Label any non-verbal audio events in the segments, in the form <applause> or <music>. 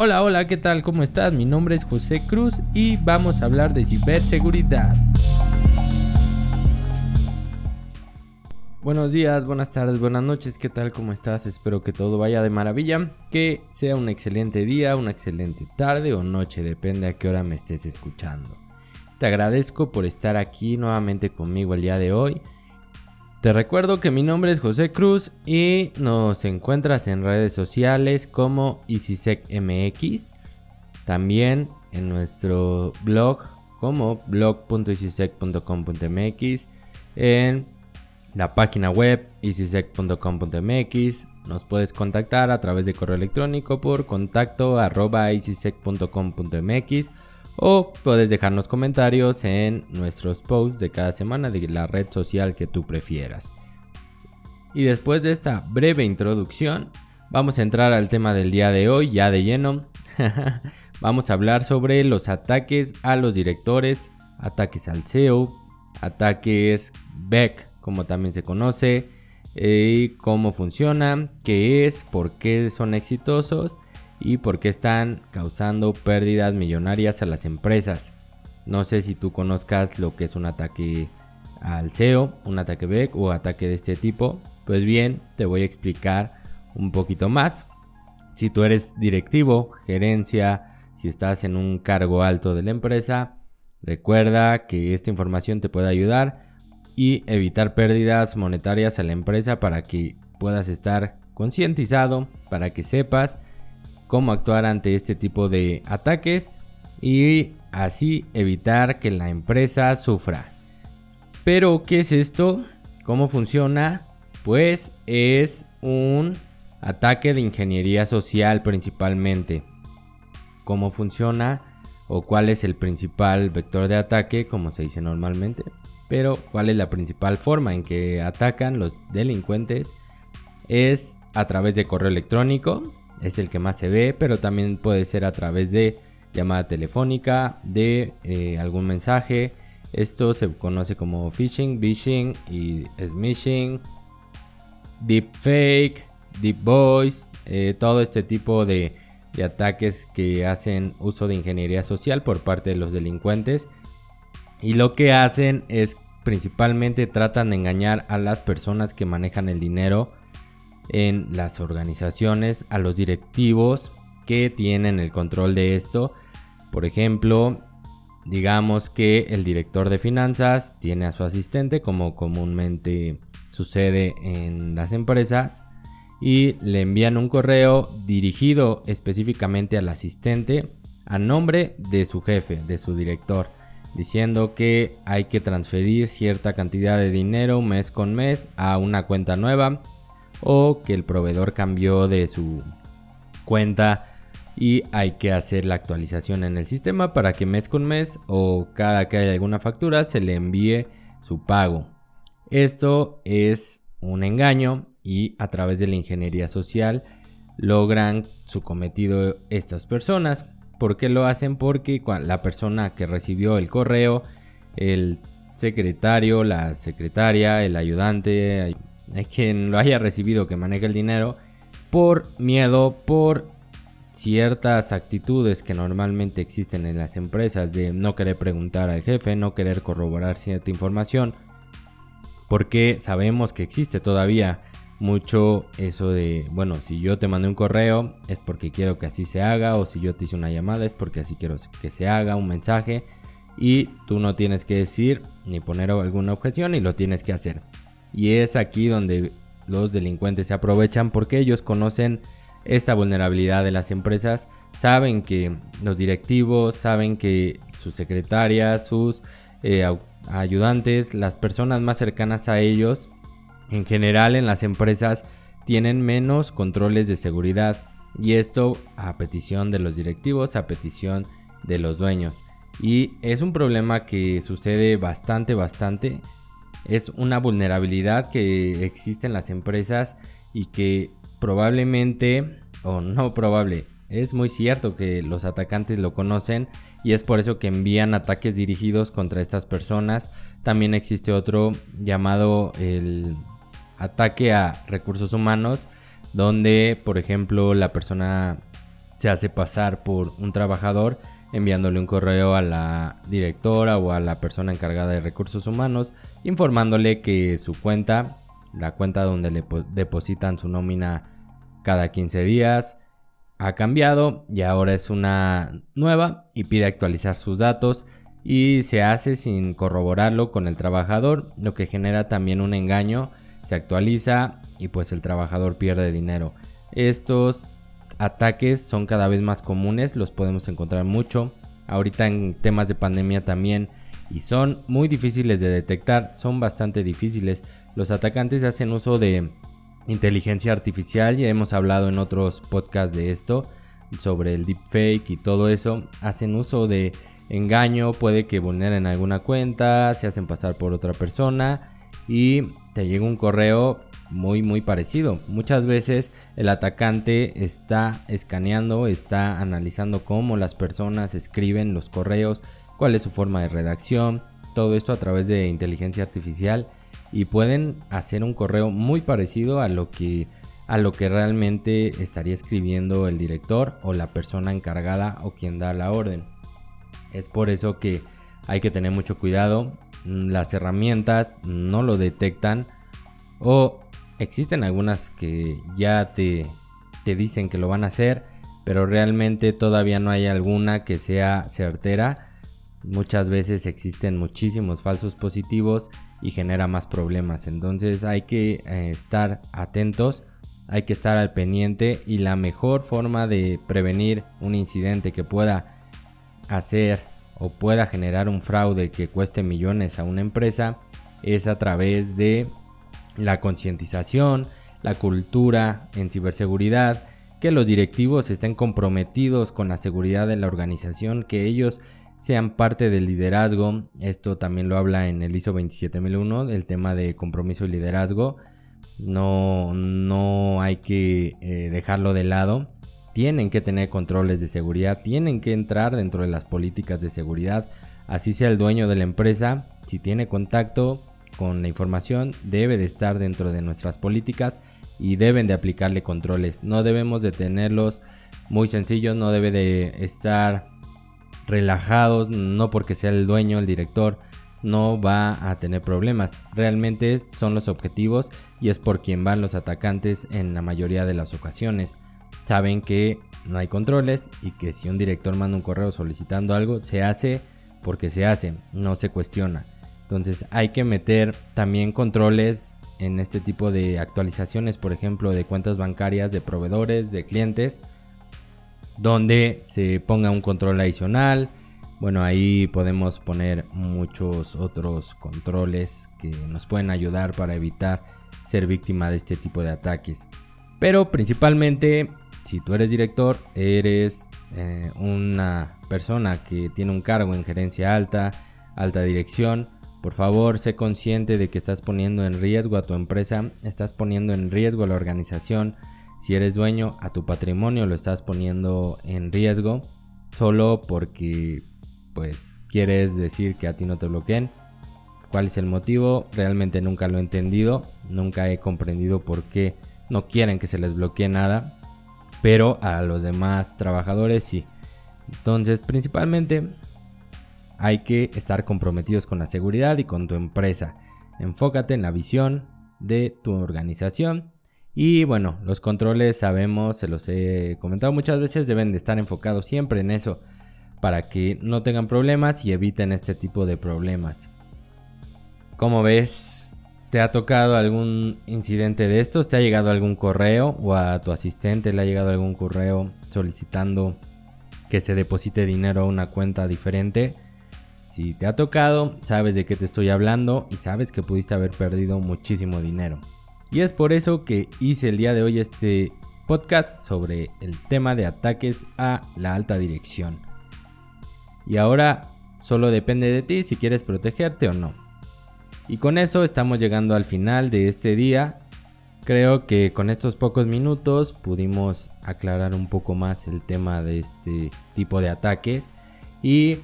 Hola, hola, ¿qué tal? ¿Cómo estás? Mi nombre es José Cruz y vamos a hablar de ciberseguridad. Buenos días, buenas tardes, buenas noches, ¿qué tal? ¿Cómo estás? Espero que todo vaya de maravilla, que sea un excelente día, una excelente tarde o noche, depende a qué hora me estés escuchando. Te agradezco por estar aquí nuevamente conmigo el día de hoy. Te recuerdo que mi nombre es José Cruz y nos encuentras en redes sociales como EasySecMX, también en nuestro blog como blog.easysec.com.mx, en la página web easysec.com.mx. Nos puedes contactar a través de correo electrónico por contacto arroba easysec.com.mx o puedes dejarnos comentarios en nuestros posts de cada semana de la red social que tú prefieras. Y después de esta breve introducción, vamos a entrar al tema del día de hoy ya de lleno. <laughs> vamos a hablar sobre los ataques a los directores, ataques al SEO, ataques BEC como también se conoce, y cómo funciona, qué es, por qué son exitosos y por qué están causando pérdidas millonarias a las empresas. No sé si tú conozcas lo que es un ataque al SEO, un ataque BEC o ataque de este tipo. Pues bien, te voy a explicar un poquito más. Si tú eres directivo, gerencia, si estás en un cargo alto de la empresa, recuerda que esta información te puede ayudar y evitar pérdidas monetarias a la empresa para que puedas estar concientizado, para que sepas cómo actuar ante este tipo de ataques y así evitar que la empresa sufra. Pero, ¿qué es esto? ¿Cómo funciona? Pues es un ataque de ingeniería social principalmente. ¿Cómo funciona? ¿O cuál es el principal vector de ataque, como se dice normalmente? Pero cuál es la principal forma en que atacan los delincuentes es a través de correo electrónico, es el que más se ve, pero también puede ser a través de llamada telefónica, de eh, algún mensaje. Esto se conoce como phishing, phishing y smishing, deepfake, deep voice, eh, todo este tipo de ataques que hacen uso de ingeniería social por parte de los delincuentes y lo que hacen es principalmente tratan de engañar a las personas que manejan el dinero en las organizaciones, a los directivos que tienen el control de esto. Por ejemplo, digamos que el director de finanzas tiene a su asistente, como comúnmente sucede en las empresas, y le envían un correo dirigido específicamente al asistente a nombre de su jefe, de su director diciendo que hay que transferir cierta cantidad de dinero mes con mes a una cuenta nueva o que el proveedor cambió de su cuenta y hay que hacer la actualización en el sistema para que mes con mes o cada que haya alguna factura se le envíe su pago. Esto es un engaño y a través de la ingeniería social logran su cometido estas personas. ¿Por qué lo hacen? Porque la persona que recibió el correo, el secretario, la secretaria, el ayudante, quien lo haya recibido que maneja el dinero, por miedo, por ciertas actitudes que normalmente existen en las empresas de no querer preguntar al jefe, no querer corroborar cierta información, porque sabemos que existe todavía mucho eso de, bueno, si yo te mandé un correo es porque quiero que así se haga, o si yo te hice una llamada es porque así quiero que se haga, un mensaje, y tú no tienes que decir ni poner alguna objeción y lo tienes que hacer. Y es aquí donde los delincuentes se aprovechan porque ellos conocen esta vulnerabilidad de las empresas, saben que los directivos, saben que sus secretarias, sus eh, ayudantes, las personas más cercanas a ellos, en general en las empresas tienen menos controles de seguridad y esto a petición de los directivos, a petición de los dueños. Y es un problema que sucede bastante, bastante. Es una vulnerabilidad que existe en las empresas y que probablemente, o no probable, es muy cierto que los atacantes lo conocen y es por eso que envían ataques dirigidos contra estas personas. También existe otro llamado el ataque a recursos humanos, donde por ejemplo la persona se hace pasar por un trabajador enviándole un correo a la directora o a la persona encargada de recursos humanos informándole que su cuenta, la cuenta donde le depositan su nómina cada 15 días, ha cambiado y ahora es una nueva y pide actualizar sus datos y se hace sin corroborarlo con el trabajador, lo que genera también un engaño, se actualiza y pues el trabajador pierde dinero. Estos ataques son cada vez más comunes, los podemos encontrar mucho. Ahorita en temas de pandemia también y son muy difíciles de detectar, son bastante difíciles. Los atacantes hacen uso de inteligencia artificial, ya hemos hablado en otros podcasts de esto, sobre el deepfake y todo eso. Hacen uso de engaño, puede que vulneren alguna cuenta, se hacen pasar por otra persona y te llega un correo muy muy parecido. Muchas veces el atacante está escaneando, está analizando cómo las personas escriben los correos, cuál es su forma de redacción, todo esto a través de inteligencia artificial y pueden hacer un correo muy parecido a lo que a lo que realmente estaría escribiendo el director o la persona encargada o quien da la orden. Es por eso que hay que tener mucho cuidado. Las herramientas no lo detectan o Existen algunas que ya te, te dicen que lo van a hacer, pero realmente todavía no hay alguna que sea certera. Muchas veces existen muchísimos falsos positivos y genera más problemas. Entonces hay que eh, estar atentos, hay que estar al pendiente y la mejor forma de prevenir un incidente que pueda hacer o pueda generar un fraude que cueste millones a una empresa es a través de la concientización, la cultura en ciberseguridad, que los directivos estén comprometidos con la seguridad de la organización, que ellos sean parte del liderazgo. Esto también lo habla en el ISO 27001, el tema de compromiso y liderazgo. No, no hay que eh, dejarlo de lado. Tienen que tener controles de seguridad, tienen que entrar dentro de las políticas de seguridad. Así sea el dueño de la empresa, si tiene contacto, con la información debe de estar dentro de nuestras políticas y deben de aplicarle controles. No debemos de tenerlos muy sencillos, no debe de estar relajados, no porque sea el dueño, el director, no va a tener problemas. Realmente son los objetivos y es por quien van los atacantes en la mayoría de las ocasiones. Saben que no hay controles y que si un director manda un correo solicitando algo, se hace porque se hace, no se cuestiona. Entonces hay que meter también controles en este tipo de actualizaciones, por ejemplo, de cuentas bancarias de proveedores, de clientes, donde se ponga un control adicional. Bueno, ahí podemos poner muchos otros controles que nos pueden ayudar para evitar ser víctima de este tipo de ataques. Pero principalmente, si tú eres director, eres eh, una persona que tiene un cargo en gerencia alta, alta dirección, por favor, sé consciente de que estás poniendo en riesgo a tu empresa, estás poniendo en riesgo a la organización. Si eres dueño, a tu patrimonio lo estás poniendo en riesgo solo porque pues quieres decir que a ti no te bloqueen. ¿Cuál es el motivo? Realmente nunca lo he entendido, nunca he comprendido por qué no quieren que se les bloquee nada, pero a los demás trabajadores sí. Entonces, principalmente hay que estar comprometidos con la seguridad y con tu empresa. Enfócate en la visión de tu organización. Y bueno, los controles sabemos, se los he comentado muchas veces, deben de estar enfocados siempre en eso para que no tengan problemas y eviten este tipo de problemas. Como ves, ¿te ha tocado algún incidente de estos? ¿Te ha llegado algún correo o a tu asistente le ha llegado algún correo solicitando que se deposite dinero a una cuenta diferente? Si te ha tocado, sabes de qué te estoy hablando y sabes que pudiste haber perdido muchísimo dinero. Y es por eso que hice el día de hoy este podcast sobre el tema de ataques a la alta dirección. Y ahora solo depende de ti si quieres protegerte o no. Y con eso estamos llegando al final de este día. Creo que con estos pocos minutos pudimos aclarar un poco más el tema de este tipo de ataques y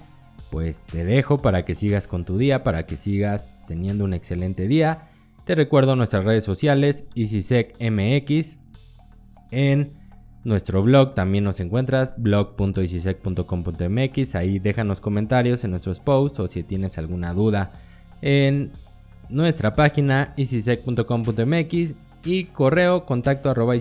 pues te dejo para que sigas con tu día, para que sigas teniendo un excelente día. Te recuerdo nuestras redes sociales, EasySecMX, en Nuestro blog también nos encuentras, blog.icisec.com.mx. Ahí déjanos comentarios en nuestros posts o si tienes alguna duda en nuestra página icisec.com.mx y correo contacto arroba.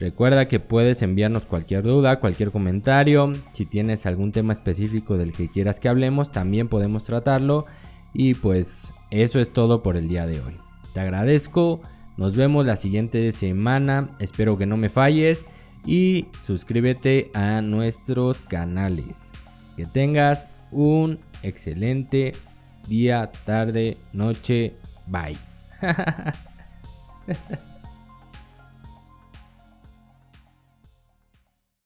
Recuerda que puedes enviarnos cualquier duda, cualquier comentario. Si tienes algún tema específico del que quieras que hablemos, también podemos tratarlo. Y pues eso es todo por el día de hoy. Te agradezco nos vemos la siguiente semana. Espero que no me falles. Y suscríbete a nuestros canales. Que tengas un excelente día, tarde, noche. Bye. <laughs>